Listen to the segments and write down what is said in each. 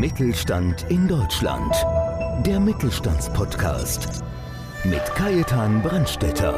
Mittelstand in Deutschland. Der Mittelstandspodcast mit Kajetan Brandstetter.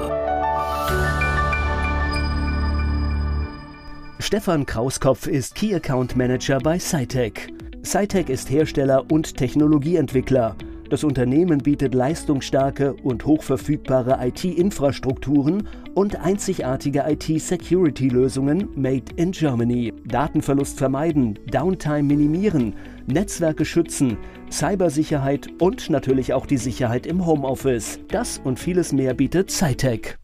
Stefan Krauskopf ist Key Account Manager bei Cytec. Cytec ist Hersteller und Technologieentwickler. Das Unternehmen bietet leistungsstarke und hochverfügbare IT-Infrastrukturen und einzigartige IT-Security-Lösungen made in Germany. Datenverlust vermeiden, Downtime minimieren, Netzwerke schützen, Cybersicherheit und natürlich auch die Sicherheit im Homeoffice. Das und vieles mehr bietet Cytec.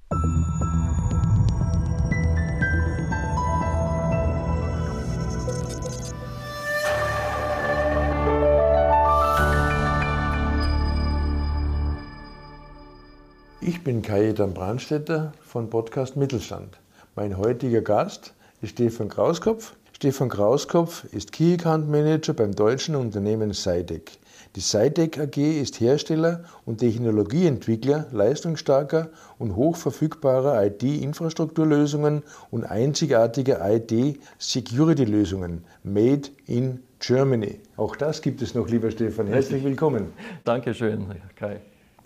Ich bin Kajetan Brandstetter von Podcast Mittelstand. Mein heutiger Gast ist Stefan Krauskopf. Stefan Krauskopf ist Key Account Manager beim deutschen Unternehmen Seidec. Die Seidec AG ist Hersteller und Technologieentwickler leistungsstarker und hochverfügbarer IT-Infrastrukturlösungen und einzigartiger IT-Security-Lösungen made in Germany. Auch das gibt es noch, lieber Stefan. Herzlich willkommen. Dankeschön, Kai.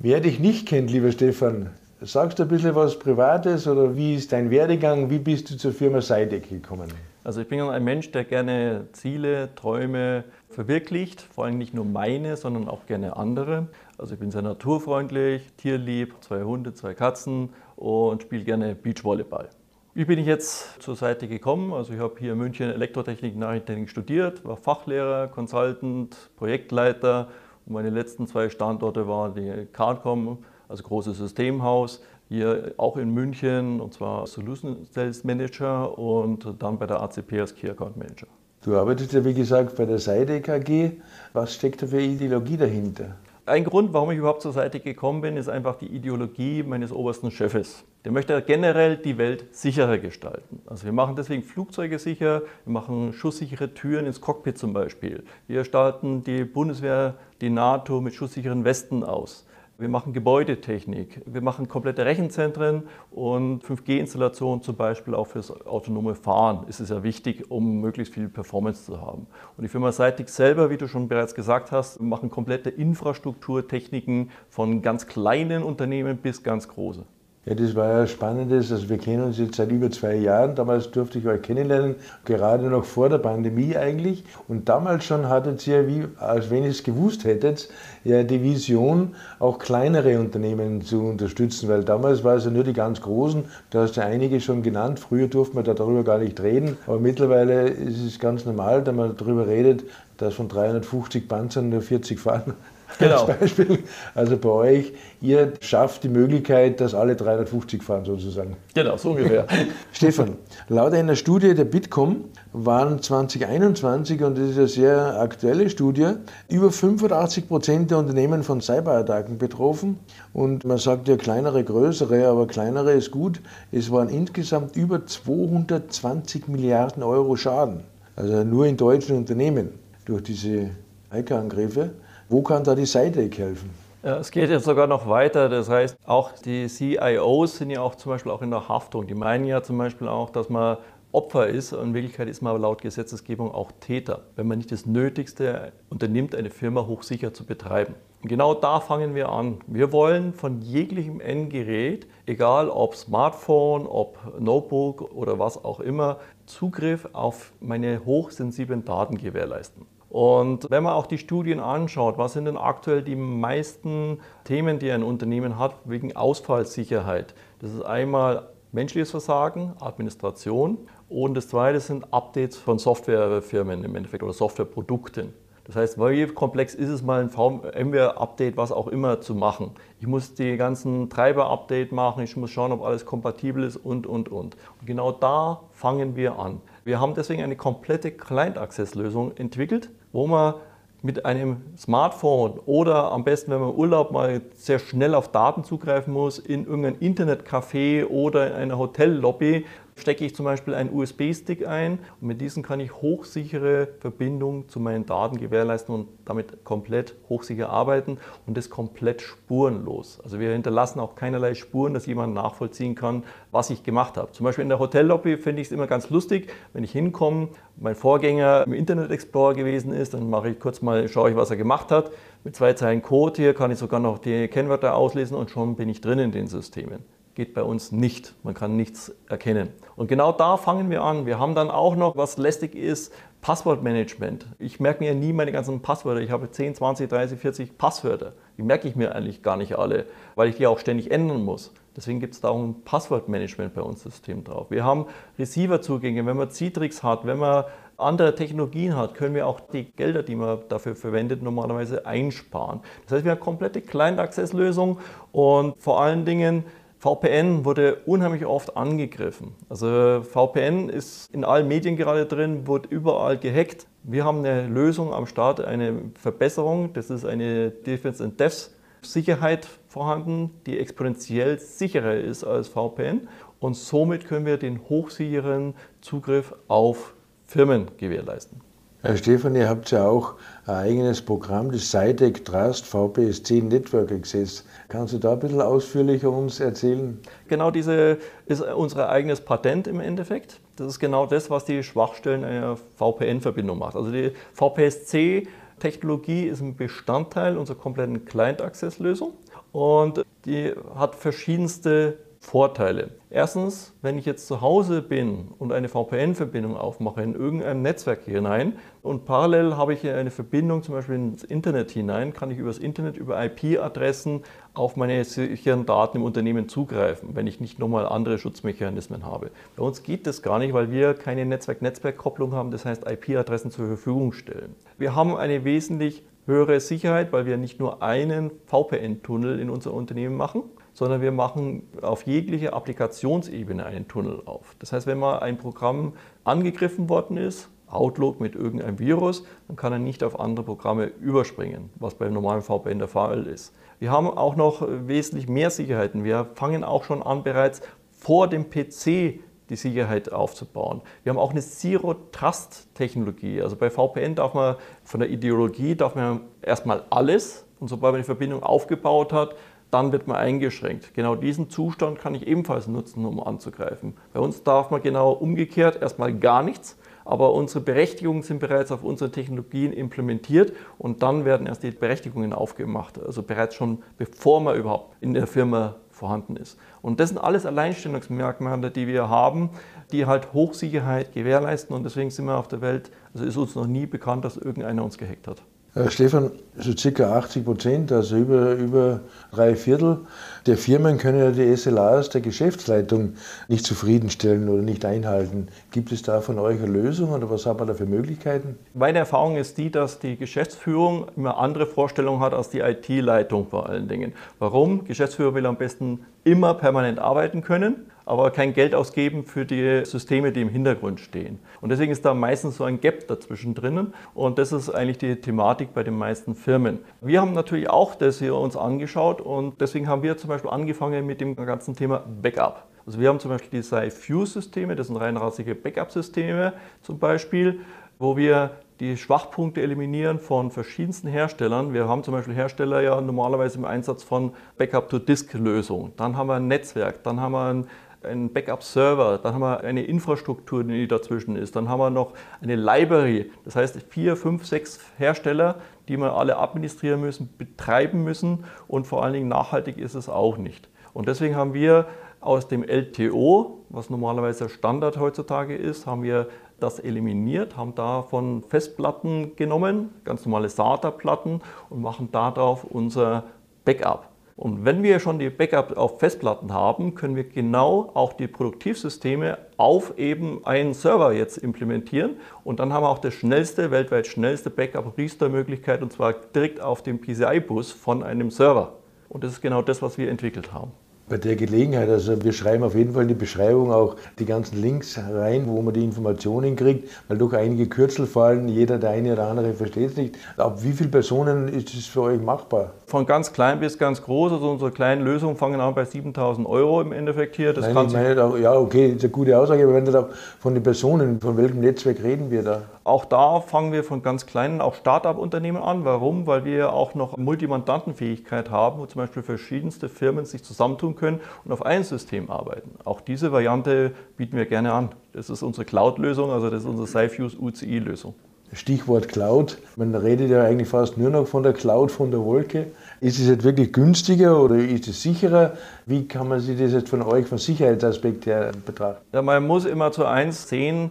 Wer dich nicht kennt, lieber Stefan, sagst du ein bisschen was Privates oder wie ist dein Werdegang? Wie bist du zur Firma Seidec gekommen? Also ich bin ein Mensch, der gerne Ziele, Träume verwirklicht, vor allem nicht nur meine, sondern auch gerne andere. Also ich bin sehr naturfreundlich, tierlieb, zwei Hunde, zwei Katzen und spiele gerne Beachvolleyball. Wie bin ich jetzt zur Seite gekommen? Also ich habe hier in München Elektrotechnik, Nachrichtentechnik studiert, war Fachlehrer, Consultant, Projektleiter und meine letzten zwei Standorte waren die Cardcom, also großes Systemhaus, hier auch in München und zwar Solution Sales Manager und dann bei der ACP als Key Account Manager. Du arbeitest ja wie gesagt bei der Seide KG. Was steckt da für Ideologie dahinter? Ein Grund, warum ich überhaupt zur Seite gekommen bin, ist einfach die Ideologie meines obersten Chefes. Der möchte generell die Welt sicherer gestalten. Also wir machen deswegen Flugzeuge sicher, wir machen schusssichere Türen ins Cockpit zum Beispiel. Wir starten die Bundeswehr, die NATO mit schusssicheren Westen aus. Wir machen Gebäudetechnik, wir machen komplette Rechenzentren und 5G-Installationen zum Beispiel auch fürs autonome Fahren ist es ja wichtig, um möglichst viel Performance zu haben. Und die Firma Cytic selber, wie du schon bereits gesagt hast, machen komplette Infrastrukturtechniken von ganz kleinen Unternehmen bis ganz große. Ja, das war ja spannendes. Also wir kennen uns jetzt seit über zwei Jahren. Damals durfte ich euch kennenlernen, gerade noch vor der Pandemie eigentlich. Und damals schon hattet ihr, wie, als wenn ihr es gewusst hättet, ja die Vision, auch kleinere Unternehmen zu unterstützen. Weil damals war es ja nur die ganz großen. Du hast ja einige schon genannt. Früher durfte man darüber gar nicht reden. Aber mittlerweile ist es ganz normal, da man darüber redet, dass von 350 Panzern nur 40 fahren. Genau. Als Beispiel. Also bei euch, ihr schafft die Möglichkeit, dass alle 350 fahren sozusagen. Genau, so ungefähr. Stefan, laut einer Studie der Bitkom waren 2021, und das ist eine sehr aktuelle Studie, über 85 Prozent der Unternehmen von Cyberattacken betroffen. Und man sagt ja kleinere, größere, aber kleinere ist gut. Es waren insgesamt über 220 Milliarden Euro Schaden. Also nur in deutschen Unternehmen durch diese Hackerangriffe. Wo kann da die Cytec helfen? Es geht jetzt sogar noch weiter. Das heißt, auch die CIOs sind ja auch zum Beispiel auch in der Haftung. Die meinen ja zum Beispiel auch, dass man Opfer ist. In Wirklichkeit ist man aber laut Gesetzesgebung auch Täter, wenn man nicht das Nötigste unternimmt, eine Firma hochsicher zu betreiben. Und genau da fangen wir an. Wir wollen von jeglichem Endgerät, egal ob Smartphone, ob Notebook oder was auch immer, Zugriff auf meine hochsensiblen Daten gewährleisten. Und wenn man auch die Studien anschaut, was sind denn aktuell die meisten Themen, die ein Unternehmen hat wegen Ausfallsicherheit? Das ist einmal menschliches Versagen, Administration und das zweite sind Updates von Softwarefirmen im Endeffekt oder Softwareprodukten. Das heißt, wie komplex ist es mal ein VMware-Update, was auch immer zu machen? Ich muss die ganzen Treiber-Update machen, ich muss schauen, ob alles kompatibel ist und, und, und. Und genau da fangen wir an. Wir haben deswegen eine komplette Client-Access-Lösung entwickelt, wo man mit einem Smartphone oder am besten, wenn man im Urlaub mal sehr schnell auf Daten zugreifen muss, in irgendein Internetcafé oder in einer Hotellobby, stecke ich zum Beispiel einen USB-Stick ein und mit diesem kann ich hochsichere Verbindungen zu meinen Daten gewährleisten und damit komplett hochsicher arbeiten und das komplett spurenlos. Also wir hinterlassen auch keinerlei Spuren, dass jemand nachvollziehen kann, was ich gemacht habe. Zum Beispiel in der Hotellobby finde ich es immer ganz lustig, wenn ich hinkomme, mein Vorgänger im Internet Explorer gewesen ist, dann mache ich kurz mal, schaue ich, was er gemacht hat. Mit zwei Zeilen Code hier kann ich sogar noch die Kennwörter auslesen und schon bin ich drin in den Systemen geht bei uns nicht. Man kann nichts erkennen. Und genau da fangen wir an. Wir haben dann auch noch, was lästig ist, Passwortmanagement. Ich merke mir nie meine ganzen Passwörter. Ich habe 10, 20, 30, 40 Passwörter. Die merke ich mir eigentlich gar nicht alle, weil ich die auch ständig ändern muss. Deswegen gibt es da auch ein Passwortmanagement bei uns System drauf. Wir haben Receiverzugänge. Wenn man Citrix hat, wenn man andere Technologien hat, können wir auch die Gelder, die man dafür verwendet, normalerweise einsparen. Das heißt, wir haben eine komplette Client-Access-Lösung und vor allen Dingen VPN wurde unheimlich oft angegriffen. Also VPN ist in allen Medien gerade drin, wird überall gehackt. Wir haben eine Lösung am Start, eine Verbesserung. Das ist eine Defense and Devs Sicherheit vorhanden, die exponentiell sicherer ist als VPN. Und somit können wir den hochsicheren Zugriff auf Firmen gewährleisten. Herr Stefan, ihr habt ja auch ein eigenes Programm, das SciTech Trust VPS10 Network Access. Kannst du da ein bisschen ausführlicher uns erzählen? Genau, diese ist unser eigenes Patent im Endeffekt. Das ist genau das, was die Schwachstellen einer VPN-Verbindung macht. Also die VPS-C Technologie ist ein Bestandteil unserer kompletten Client-Access-Lösung und die hat verschiedenste Vorteile. Erstens, wenn ich jetzt zu Hause bin und eine VPN-Verbindung aufmache in irgendein Netzwerk hinein und parallel habe ich eine Verbindung zum Beispiel ins Internet hinein, kann ich über das Internet, über IP-Adressen auf meine sicheren Daten im Unternehmen zugreifen, wenn ich nicht nochmal andere Schutzmechanismen habe. Bei uns geht das gar nicht, weil wir keine Netzwerk-Netzwerk-Kopplung haben, das heißt IP-Adressen zur Verfügung stellen. Wir haben eine wesentlich höhere Sicherheit, weil wir nicht nur einen VPN-Tunnel in unser Unternehmen machen, sondern wir machen auf jegliche Applikationsebene einen Tunnel auf. Das heißt, wenn mal ein Programm angegriffen worden ist, Outlook mit irgendeinem Virus, dann kann er nicht auf andere Programme überspringen, was beim normalen VPN der Fall ist. Wir haben auch noch wesentlich mehr Sicherheiten. Wir fangen auch schon an, bereits vor dem PC die Sicherheit aufzubauen. Wir haben auch eine Zero-Trust-Technologie. Also bei VPN darf man von der Ideologie darf man erstmal alles und sobald man die Verbindung aufgebaut hat, dann wird man eingeschränkt. Genau diesen Zustand kann ich ebenfalls nutzen, um anzugreifen. Bei uns darf man genau umgekehrt erstmal gar nichts, aber unsere Berechtigungen sind bereits auf unsere Technologien implementiert und dann werden erst die Berechtigungen aufgemacht, also bereits schon bevor man überhaupt in der Firma vorhanden ist. Und das sind alles Alleinstellungsmerkmale, die wir haben, die halt Hochsicherheit gewährleisten und deswegen sind wir auf der Welt, also ist uns noch nie bekannt, dass irgendeiner uns gehackt hat. Äh, Stefan, so circa 80 Prozent, also über, über drei Viertel der Firmen können ja die SLAs der Geschäftsleitung nicht zufriedenstellen oder nicht einhalten. Gibt es da von euch eine Lösung oder was haben wir da für Möglichkeiten? Meine Erfahrung ist die, dass die Geschäftsführung immer andere Vorstellungen hat als die IT-Leitung vor allen Dingen. Warum? Geschäftsführer will am besten immer permanent arbeiten können aber kein Geld ausgeben für die Systeme, die im Hintergrund stehen. Und deswegen ist da meistens so ein Gap dazwischen drinnen und das ist eigentlich die Thematik bei den meisten Firmen. Wir haben natürlich auch das hier uns angeschaut und deswegen haben wir zum Beispiel angefangen mit dem ganzen Thema Backup. Also wir haben zum Beispiel die SciFuse-Systeme, das sind reinrassige Backup-Systeme zum Beispiel, wo wir die Schwachpunkte eliminieren von verschiedensten Herstellern. Wir haben zum Beispiel Hersteller ja normalerweise im Einsatz von Backup-to-Disk-Lösungen. Dann haben wir ein Netzwerk, dann haben wir ein einen Backup-Server, dann haben wir eine Infrastruktur, die dazwischen ist, dann haben wir noch eine Library, das heißt vier, fünf, sechs Hersteller, die wir alle administrieren müssen, betreiben müssen und vor allen Dingen nachhaltig ist es auch nicht. Und deswegen haben wir aus dem LTO, was normalerweise Standard heutzutage ist, haben wir das eliminiert, haben davon Festplatten genommen, ganz normale SATA-Platten und machen darauf unser Backup. Und wenn wir schon die Backup auf Festplatten haben, können wir genau auch die Produktivsysteme auf eben einen Server jetzt implementieren. Und dann haben wir auch das schnellste, weltweit schnellste Backup-Restore-Möglichkeit und zwar direkt auf dem PCI-Bus von einem Server. Und das ist genau das, was wir entwickelt haben. Bei der Gelegenheit. Also wir schreiben auf jeden Fall in die Beschreibung auch die ganzen Links rein, wo man die Informationen kriegt, weil doch einige Kürzel fallen. Jeder, der eine oder andere versteht es nicht. Ab wie viele Personen ist es für euch machbar? Von ganz klein bis ganz groß. Also unsere kleinen Lösungen fangen an bei 7000 Euro im Endeffekt hier. Das Nein, ich meine auch, ja, okay, das ist eine gute Aussage, aber wenn du da von den Personen, von welchem Netzwerk reden wir da? Auch da fangen wir von ganz kleinen, auch Start-up-Unternehmen an. Warum? Weil wir auch noch Multimandantenfähigkeit haben, wo zum Beispiel verschiedenste Firmen sich zusammentun können und auf ein System arbeiten. Auch diese Variante bieten wir gerne an. Das ist unsere Cloud-Lösung, also das ist unsere Cyfuse UCI-Lösung. Stichwort Cloud. Man redet ja eigentlich fast nur noch von der Cloud, von der Wolke. Ist es jetzt wirklich günstiger oder ist es sicherer? Wie kann man sich das jetzt von euch, von Sicherheitsaspekt her betrachten? Ja, man muss immer zu eins sehen,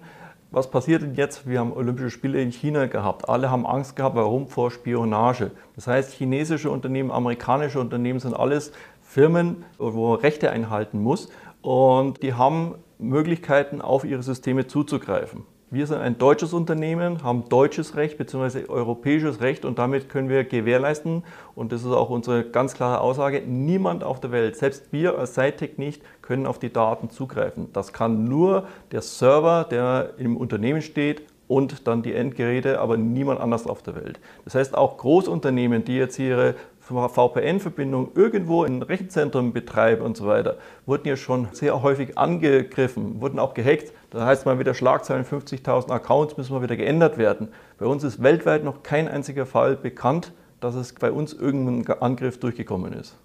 was passiert denn jetzt? Wir haben Olympische Spiele in China gehabt. Alle haben Angst gehabt, warum? Vor Spionage. Das heißt, chinesische Unternehmen, amerikanische Unternehmen sind alles Firmen, wo man Rechte einhalten muss. Und die haben Möglichkeiten, auf ihre Systeme zuzugreifen. Wir sind ein deutsches Unternehmen, haben deutsches Recht bzw. europäisches Recht und damit können wir gewährleisten, und das ist auch unsere ganz klare Aussage, niemand auf der Welt, selbst wir als Cytec nicht, können auf die Daten zugreifen. Das kann nur der Server, der im Unternehmen steht und dann die Endgeräte, aber niemand anders auf der Welt. Das heißt, auch Großunternehmen, die jetzt ihre VPN-Verbindung irgendwo in Rechenzentren betreiben und so weiter, wurden ja schon sehr häufig angegriffen, wurden auch gehackt. Da heißt mal wieder Schlagzeilen, 50.000 Accounts müssen mal wieder geändert werden. Bei uns ist weltweit noch kein einziger Fall bekannt, dass es bei uns irgendein Angriff durchgekommen ist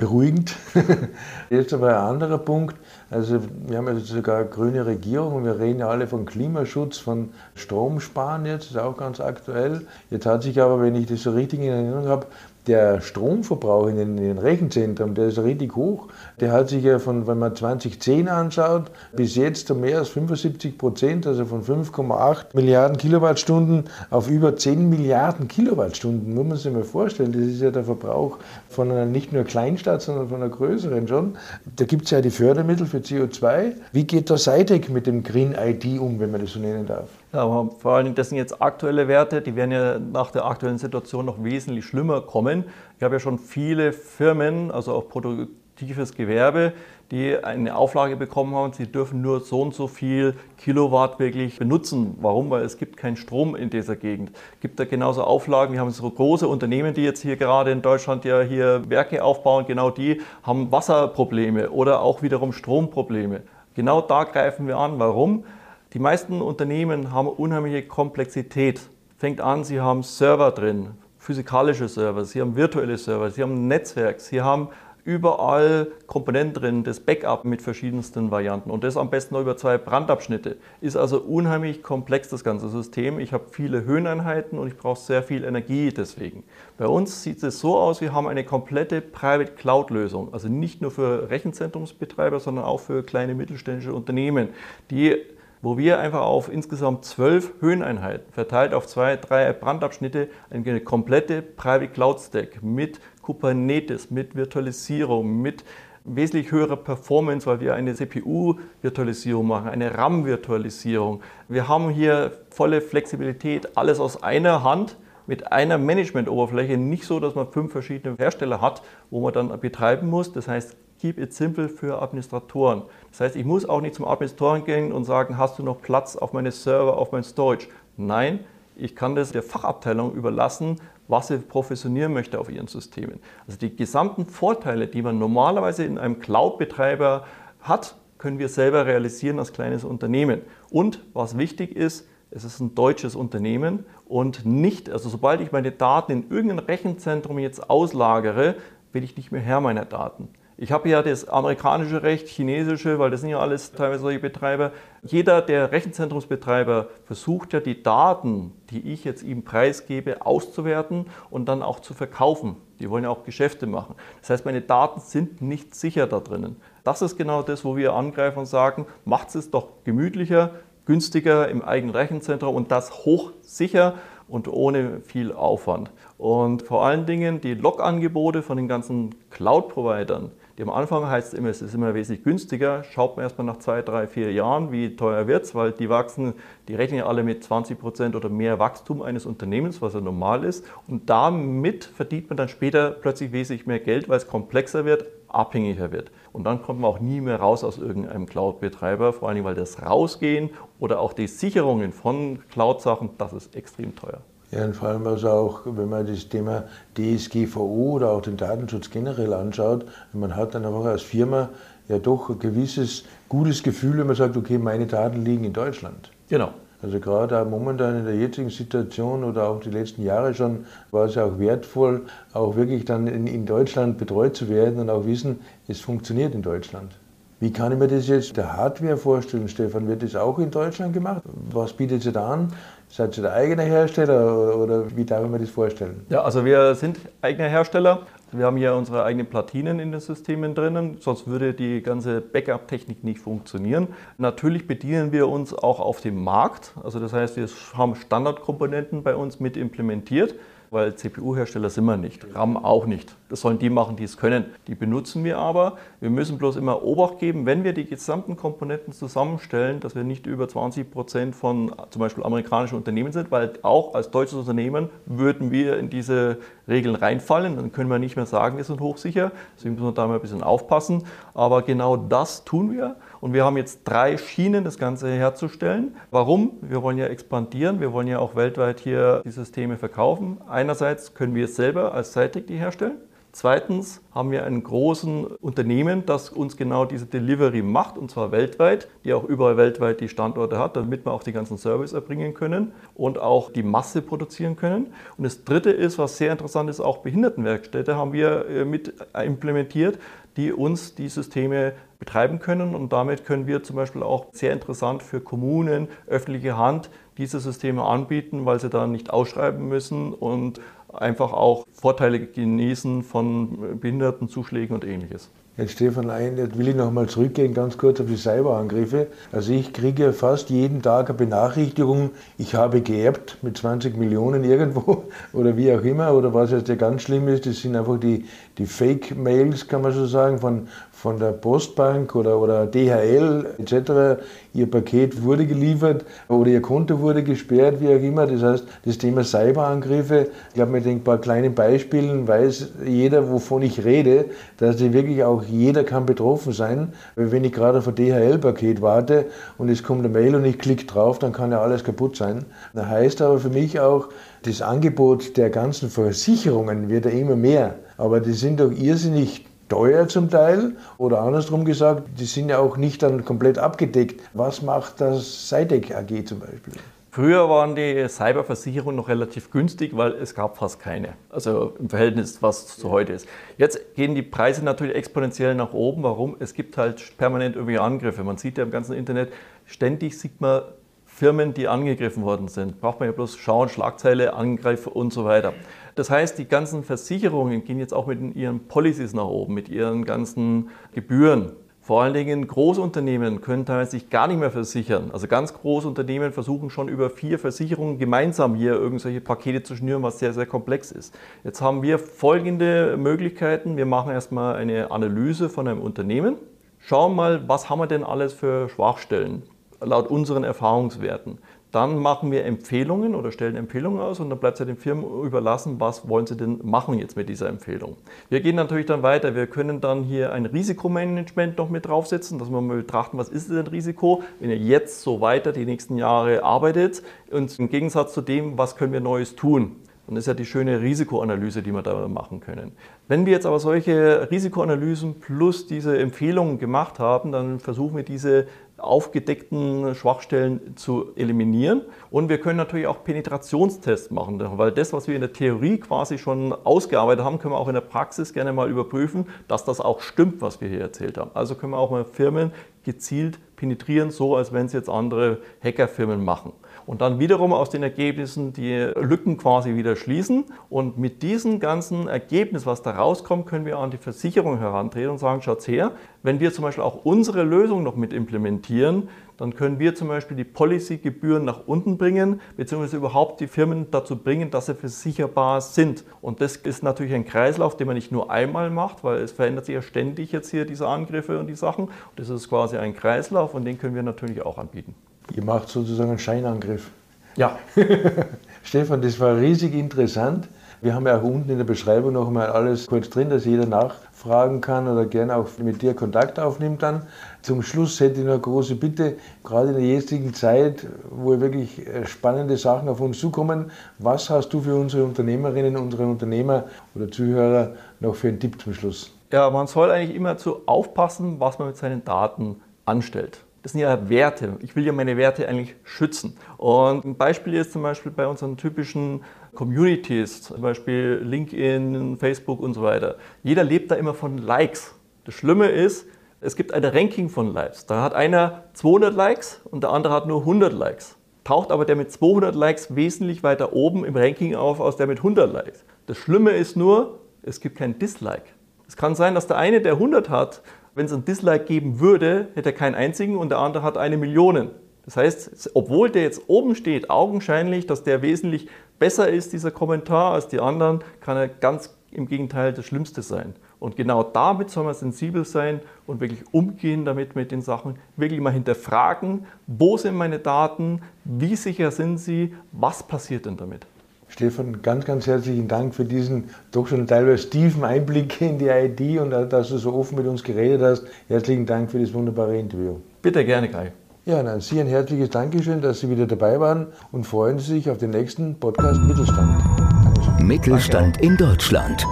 beruhigend. Jetzt aber ein anderer Punkt. Also wir haben ja sogar eine grüne Regierung und wir reden ja alle von Klimaschutz, von Stromsparen jetzt, ist auch ganz aktuell. Jetzt hat sich aber, wenn ich das so richtig in Erinnerung habe, der Stromverbrauch in den, in den, Rechenzentren, der ist richtig hoch. Der hat sich ja von, wenn man 2010 anschaut, bis jetzt um mehr als 75 Prozent, also von 5,8 Milliarden Kilowattstunden auf über 10 Milliarden Kilowattstunden. Muss man sich mal vorstellen, das ist ja der Verbrauch von einer nicht nur Kleinstadt, sondern von einer größeren schon. Da gibt es ja die Fördermittel für CO2. Wie geht der SciTech mit dem Green ID um, wenn man das so nennen darf? Ja, vor allen Dingen, das sind jetzt aktuelle Werte, die werden ja nach der aktuellen Situation noch wesentlich schlimmer kommen. Ich habe ja schon viele Firmen, also auch produktives Gewerbe, die eine Auflage bekommen haben, sie dürfen nur so und so viel Kilowatt wirklich benutzen. Warum? Weil es gibt keinen Strom in dieser Gegend. Es gibt da genauso Auflagen. Wir haben so große Unternehmen, die jetzt hier gerade in Deutschland ja hier Werke aufbauen. Genau die haben Wasserprobleme oder auch wiederum Stromprobleme. Genau da greifen wir an. Warum? Die meisten Unternehmen haben unheimliche Komplexität. Fängt an, sie haben Server drin, physikalische Server, sie haben virtuelle Server, sie haben Netzwerk, sie haben überall Komponenten drin, das Backup mit verschiedensten Varianten und das am besten noch über zwei Brandabschnitte. Ist also unheimlich komplex das ganze System. Ich habe viele Höheneinheiten und ich brauche sehr viel Energie deswegen. Bei uns sieht es so aus, wir haben eine komplette Private Cloud Lösung, also nicht nur für Rechenzentrumsbetreiber, sondern auch für kleine mittelständische Unternehmen, die wo wir einfach auf insgesamt zwölf Höheneinheiten verteilt auf zwei, drei Brandabschnitte eine komplette Private Cloud Stack mit Kubernetes, mit Virtualisierung, mit wesentlich höherer Performance, weil wir eine CPU-Virtualisierung machen, eine RAM-Virtualisierung. Wir haben hier volle Flexibilität, alles aus einer Hand mit einer Management-Oberfläche. Nicht so, dass man fünf verschiedene Hersteller hat, wo man dann betreiben muss. Das heißt, Keep It Simple für Administratoren. Das heißt, ich muss auch nicht zum Administratoren gehen und sagen, hast du noch Platz auf meine Server, auf mein Storage? Nein, ich kann das der Fachabteilung überlassen, was sie professionieren möchte auf ihren Systemen. Also die gesamten Vorteile, die man normalerweise in einem Cloud-Betreiber hat, können wir selber realisieren als kleines Unternehmen. Und was wichtig ist, es ist ein deutsches Unternehmen und nicht, also sobald ich meine Daten in irgendein Rechenzentrum jetzt auslagere, bin ich nicht mehr Herr meiner Daten. Ich habe ja das amerikanische Recht, chinesische, weil das sind ja alles teilweise solche Betreiber. Jeder der Rechenzentrumsbetreiber versucht ja die Daten, die ich jetzt ihm preisgebe, auszuwerten und dann auch zu verkaufen. Die wollen ja auch Geschäfte machen. Das heißt, meine Daten sind nicht sicher da drinnen. Das ist genau das, wo wir angreifen und sagen, macht es doch gemütlicher, günstiger im eigenen Rechenzentrum und das hochsicher und ohne viel Aufwand. Und vor allen Dingen die Log-Angebote von den ganzen Cloud-Providern, am Anfang heißt es immer, es ist immer wesentlich günstiger. Schaut man erstmal nach zwei, drei, vier Jahren, wie teuer wird es, weil die wachsen, die rechnen ja alle mit 20 Prozent oder mehr Wachstum eines Unternehmens, was ja normal ist. Und damit verdient man dann später plötzlich wesentlich mehr Geld, weil es komplexer wird, abhängiger wird. Und dann kommt man auch nie mehr raus aus irgendeinem Cloud-Betreiber, vor allem weil das Rausgehen oder auch die Sicherungen von Cloud-Sachen, das ist extrem teuer. Ja, und vor allem also auch, wenn man das Thema DSGVO oder auch den Datenschutz generell anschaut, man hat dann einfach als Firma ja doch ein gewisses gutes Gefühl, wenn man sagt, okay, meine Daten liegen in Deutschland. Genau. Also gerade momentan in der jetzigen Situation oder auch die letzten Jahre schon war es ja auch wertvoll, auch wirklich dann in, in Deutschland betreut zu werden und auch wissen, es funktioniert in Deutschland. Wie kann ich mir das jetzt der Hardware vorstellen, Stefan? Wird das auch in Deutschland gemacht? Was bietet ihr da an? Seid ihr der eigene Hersteller oder wie darf ich mir das vorstellen? Ja, also wir sind eigener Hersteller. Wir haben hier unsere eigenen Platinen in den Systemen drinnen, sonst würde die ganze Backup-Technik nicht funktionieren. Natürlich bedienen wir uns auch auf dem Markt. Also das heißt, wir haben Standardkomponenten bei uns mit implementiert weil CPU-Hersteller sind wir nicht, RAM auch nicht. Das sollen die machen, die es können. Die benutzen wir aber. Wir müssen bloß immer Obacht geben, wenn wir die gesamten Komponenten zusammenstellen, dass wir nicht über 20 Prozent von zum Beispiel amerikanischen Unternehmen sind, weil auch als deutsches Unternehmen würden wir in diese Regeln reinfallen. Dann können wir nicht mehr sagen, wir sind hochsicher. Deswegen müssen wir da mal ein bisschen aufpassen. Aber genau das tun wir. Und wir haben jetzt drei Schienen, das Ganze herzustellen. Warum? Wir wollen ja expandieren. Wir wollen ja auch weltweit hier die Systeme verkaufen. Einerseits können wir es selber als die herstellen. Zweitens haben wir ein großes Unternehmen, das uns genau diese Delivery macht, und zwar weltweit, die auch überall weltweit die Standorte hat, damit wir auch die ganzen Service erbringen können und auch die Masse produzieren können. Und das Dritte ist, was sehr interessant ist, auch Behindertenwerkstätte haben wir äh, mit implementiert, die uns die Systeme betreiben können. Und damit können wir zum Beispiel auch sehr interessant für Kommunen, öffentliche Hand diese Systeme anbieten, weil sie dann nicht ausschreiben müssen und einfach auch Vorteile genießen von Behindertenzuschlägen und ähnliches. Jetzt Stefan jetzt will ich noch mal zurückgehen, ganz kurz auf die Cyberangriffe. Also ich kriege fast jeden Tag eine Benachrichtigung, ich habe geerbt mit 20 Millionen irgendwo oder wie auch immer. Oder was jetzt ja ganz schlimm ist, das sind einfach die, die Fake-Mails, kann man so sagen, von, von der Postbank oder, oder DHL etc. Ihr Paket wurde geliefert oder Ihr Konto wurde gesperrt, wie auch immer. Das heißt, das Thema Cyberangriffe, ich glaube, mit ein paar kleinen Beispielen weiß jeder, wovon ich rede, dass die wirklich auch jeder kann betroffen sein. Weil wenn ich gerade auf ein DHL-Paket warte und es kommt eine Mail und ich klicke drauf, dann kann ja alles kaputt sein. Das heißt aber für mich auch, das Angebot der ganzen Versicherungen wird ja immer mehr. Aber die sind doch irrsinnig teuer zum Teil oder andersrum gesagt, die sind ja auch nicht dann komplett abgedeckt. Was macht das Cytec AG zum Beispiel? Früher waren die Cyberversicherungen noch relativ günstig, weil es gab fast keine. Also im Verhältnis, was zu heute ist. Jetzt gehen die Preise natürlich exponentiell nach oben. Warum? Es gibt halt permanent irgendwie Angriffe. Man sieht ja im ganzen Internet, ständig sieht man Firmen, die angegriffen worden sind. Braucht man ja bloß schauen, Schlagzeile, Angriff und so weiter. Das heißt, die ganzen Versicherungen gehen jetzt auch mit ihren Policies nach oben, mit ihren ganzen Gebühren. Vor allen Dingen Großunternehmen können teilweise sich gar nicht mehr versichern. Also ganz große Unternehmen versuchen schon über vier Versicherungen gemeinsam hier irgendwelche Pakete zu schnüren, was sehr, sehr komplex ist. Jetzt haben wir folgende Möglichkeiten. Wir machen erstmal eine Analyse von einem Unternehmen. Schauen mal, was haben wir denn alles für Schwachstellen laut unseren Erfahrungswerten. Dann machen wir Empfehlungen oder stellen Empfehlungen aus und dann bleibt es ja den Firmen überlassen, was wollen sie denn machen jetzt mit dieser Empfehlung. Wir gehen natürlich dann weiter. Wir können dann hier ein Risikomanagement noch mit draufsetzen, dass wir mal betrachten, was ist denn Risiko, wenn ihr jetzt so weiter die nächsten Jahre arbeitet und im Gegensatz zu dem, was können wir Neues tun. Dann ist ja die schöne Risikoanalyse, die wir da machen können. Wenn wir jetzt aber solche Risikoanalysen plus diese Empfehlungen gemacht haben, dann versuchen wir diese aufgedeckten Schwachstellen zu eliminieren. Und wir können natürlich auch Penetrationstests machen, weil das, was wir in der Theorie quasi schon ausgearbeitet haben, können wir auch in der Praxis gerne mal überprüfen, dass das auch stimmt, was wir hier erzählt haben. Also können wir auch mal Firmen gezielt penetrieren, so als wenn es jetzt andere Hackerfirmen machen und dann wiederum aus den Ergebnissen die Lücken quasi wieder schließen. Und mit diesem ganzen Ergebnis, was da rauskommt, können wir an die Versicherung herantreten und sagen, schaut her, wenn wir zum Beispiel auch unsere Lösung noch mit implementieren, dann können wir zum Beispiel die Policy-Gebühren nach unten bringen, beziehungsweise überhaupt die Firmen dazu bringen, dass sie versicherbar sind. Und das ist natürlich ein Kreislauf, den man nicht nur einmal macht, weil es verändert sich ja ständig jetzt hier diese Angriffe und die Sachen. Und das ist quasi ein Kreislauf und den können wir natürlich auch anbieten. Ihr macht sozusagen einen Scheinangriff. Ja. Stefan, das war riesig interessant. Wir haben ja auch unten in der Beschreibung noch mal alles kurz drin, dass jeder nachfragen kann oder gerne auch mit dir Kontakt aufnimmt dann. Zum Schluss hätte ich noch eine große Bitte, gerade in der jetzigen Zeit, wo wirklich äh, spannende Sachen auf uns zukommen, was hast du für unsere Unternehmerinnen, unsere Unternehmer oder Zuhörer noch für einen Tipp zum Schluss? Ja, man soll eigentlich immer zu aufpassen, was man mit seinen Daten anstellt. Das sind ja Werte. Ich will ja meine Werte eigentlich schützen. Und ein Beispiel ist zum Beispiel bei unseren typischen Communities, zum Beispiel LinkedIn, Facebook und so weiter. Jeder lebt da immer von Likes. Das Schlimme ist, es gibt ein Ranking von Likes. Da hat einer 200 Likes und der andere hat nur 100 Likes. Taucht aber der mit 200 Likes wesentlich weiter oben im Ranking auf als der mit 100 Likes. Das Schlimme ist nur, es gibt kein Dislike. Es kann sein, dass der eine, der 100 hat, wenn es ein Dislike geben würde, hätte er keinen einzigen und der andere hat eine Million. Das heißt, obwohl der jetzt oben steht, augenscheinlich, dass der wesentlich besser ist, dieser Kommentar, als die anderen, kann er ganz im Gegenteil das Schlimmste sein. Und genau damit soll man sensibel sein und wirklich umgehen damit mit den Sachen, wirklich mal hinterfragen, wo sind meine Daten, wie sicher sind sie, was passiert denn damit. Stefan, ganz, ganz herzlichen Dank für diesen doch schon teilweise tiefen Einblick in die ID und dass du so offen mit uns geredet hast. Herzlichen Dank für das wunderbare Interview. Bitte gerne, Kai. Ja, dann Sie ein herzliches Dankeschön, dass Sie wieder dabei waren und freuen Sie sich auf den nächsten Podcast Mittelstand. Dankeschön. Mittelstand Danke. in Deutschland.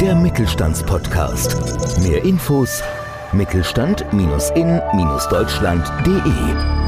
Der Mittelstandspodcast. Mehr Infos mittelstand-in-deutschland.de